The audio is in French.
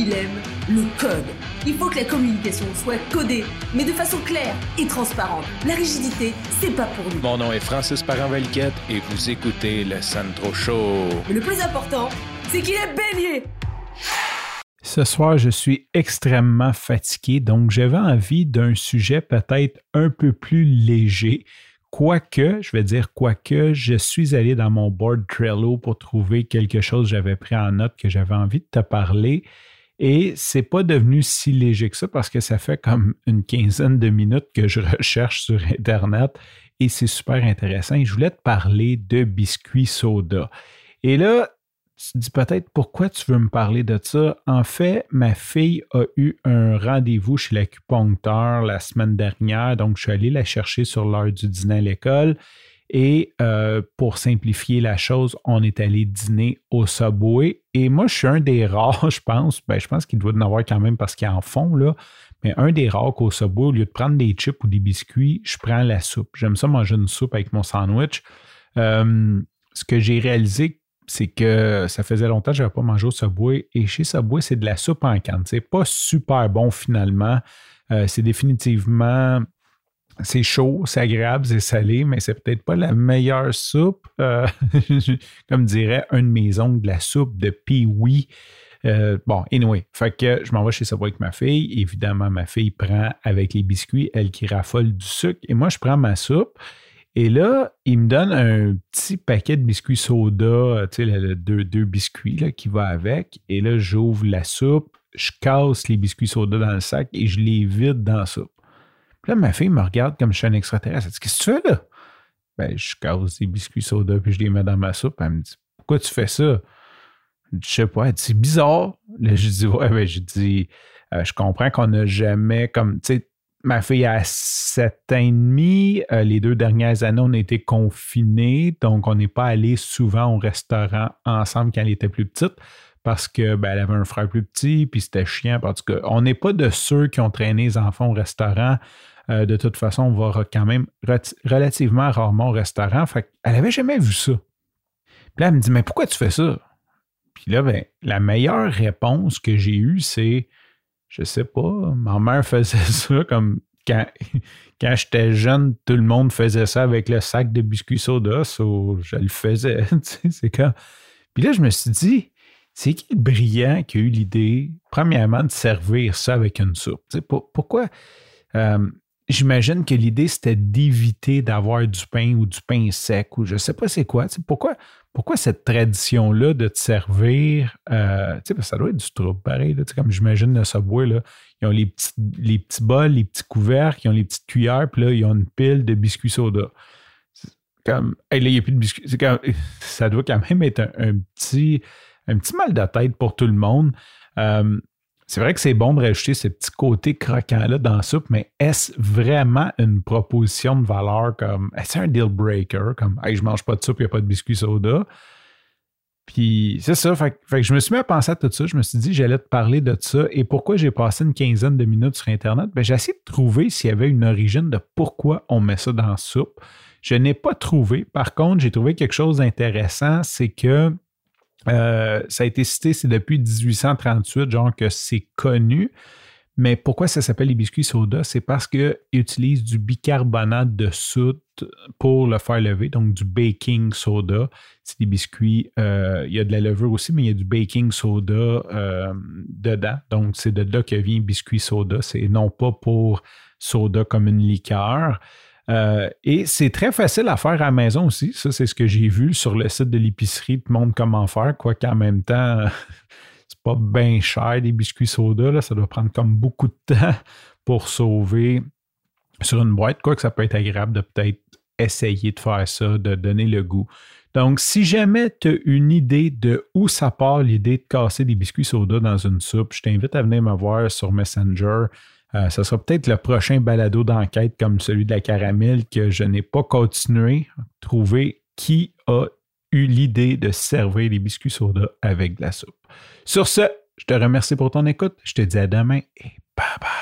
il aime le code. Il faut que la communication soit codée, mais de façon claire et transparente. La rigidité, c'est pas pour nous. Mon nom est Francis parent et vous écoutez le Sandro Show. Mais le plus important, c'est qu'il est bélier. Ce soir, je suis extrêmement fatigué, donc j'avais envie d'un sujet peut-être un peu plus léger. Quoique, je vais dire quoique, je suis allé dans mon board Trello pour trouver quelque chose que j'avais pris en note que j'avais envie de te parler. Et c'est pas devenu si léger que ça parce que ça fait comme une quinzaine de minutes que je recherche sur Internet et c'est super intéressant. je voulais te parler de biscuits soda. Et là, tu te dis peut-être pourquoi tu veux me parler de ça? En fait, ma fille a eu un rendez-vous chez l'acupuncteur la semaine dernière, donc je suis allé la chercher sur l'heure du dîner à l'école. Et euh, pour simplifier la chose, on est allé dîner au Subway. Et moi, je suis un des rares, je pense, ben, je pense qu'il doit en avoir quand même parce qu'il en font, là, mais un des rares qu'au Subway, au lieu de prendre des chips ou des biscuits, je prends la soupe. J'aime ça manger une soupe avec mon sandwich. Ce que j'ai réalisé, c'est que ça faisait longtemps que je n'avais pas mangé au Subway. Et chez Subway, c'est de la soupe en canne. C'est pas super bon finalement. Euh, c'est définitivement c'est chaud, c'est agréable, c'est salé, mais c'est peut-être pas la meilleure soupe. Euh, comme dirait un de mes de la soupe de pee euh, bon, anyway, fait que je m'en vais chez Subway avec ma fille. Évidemment, ma fille prend avec les biscuits, elle qui raffole du sucre. Et moi, je prends ma soupe. Et là, il me donne un petit paquet de biscuits soda, tu sais, deux, deux biscuits qui va avec. Et là, j'ouvre la soupe, je casse les biscuits soda dans le sac et je les vide dans la soupe. Ma fille me regarde comme je suis un extraterrestre. Elle dit Qu'est-ce que tu fais là? Ben, je casse des biscuits soda puis je les mets dans ma soupe. Elle me dit Pourquoi tu fais ça? Je sais pas. Elle dit C'est bizarre. Là, je dis Ouais, ben, je dis euh, Je comprends qu'on n'a jamais comme. Tu sais, ma fille a 7 ans et demi. Euh, les deux dernières années, on a été confinés. Donc, on n'est pas allé souvent au restaurant ensemble quand elle était plus petite parce qu'elle ben, avait un frère plus petit, puis c'était chiant. Parce on n'est pas de ceux qui ont traîné les enfants au restaurant. Euh, de toute façon, on va quand même relativement rarement au restaurant. Fait elle n'avait jamais vu ça. Puis là, elle me dit Mais pourquoi tu fais ça? Puis là, ben, la meilleure réponse que j'ai eue, c'est Je sais pas, ma mère faisait ça comme quand, quand j'étais jeune, tout le monde faisait ça avec le sac de biscuits soda, je le faisais. c'est quand. Puis là, je me suis dit, c'est qui le brillant qui a eu l'idée, premièrement, de servir ça avec une soupe? pourquoi? Euh, j'imagine que l'idée, c'était d'éviter d'avoir du pain ou du pain sec ou je ne sais pas c'est quoi. Pourquoi, pourquoi cette tradition-là de te servir, euh, ça doit être du trouble pareil, comme j'imagine le Subway, là, ils ont les petits, les petits bols, les petits couvercles, ils ont les petites cuillères, puis là, ils ont une pile de biscuits soda. Comme, là, il n'y a plus de biscuits. ça doit quand même être un petit un petit mal de tête pour tout le monde. Euh, c'est vrai que c'est bon de rajouter ce petit côté croquant-là dans la soupe, mais est-ce vraiment une proposition de valeur comme est-ce un deal breaker comme hey, je mange pas de soupe, il n'y a pas de biscuits soda? Puis c'est ça, fait, que je me suis mis à penser à tout ça. Je me suis dit j'allais te parler de ça. Et pourquoi j'ai passé une quinzaine de minutes sur Internet? Ben, j'ai essayé de trouver s'il y avait une origine de pourquoi on met ça dans la soupe. Je n'ai pas trouvé. Par contre, j'ai trouvé quelque chose d'intéressant, c'est que euh, ça a été cité, c'est depuis 1838, genre que c'est connu. Mais pourquoi ça s'appelle les biscuits soda? C'est parce qu'ils utilisent du bicarbonate de soude pour le faire lever, donc du baking soda. C'est des biscuits, euh, il y a de la levure aussi, mais il y a du baking soda euh, dedans. Donc, c'est de là que vient biscuit soda. C'est non pas pour soda comme une liqueur. Euh, et c'est très facile à faire à la maison aussi. Ça, c'est ce que j'ai vu sur le site de l'épicerie. Le monde comment faire, quoi qu'en même temps, c'est pas bien cher des biscuits soda. Ça doit prendre comme beaucoup de temps pour sauver sur une boîte. Quoi que ça peut être agréable de peut-être essayer de faire ça, de donner le goût. Donc, si jamais tu as une idée de où ça part l'idée de casser des biscuits soda dans une soupe, je t'invite à venir me voir sur Messenger. Euh, ce sera peut-être le prochain balado d'enquête comme celui de la caramel que je n'ai pas continué. Trouver qui a eu l'idée de servir les biscuits soda avec de la soupe? Sur ce, je te remercie pour ton écoute. Je te dis à demain et bye bye.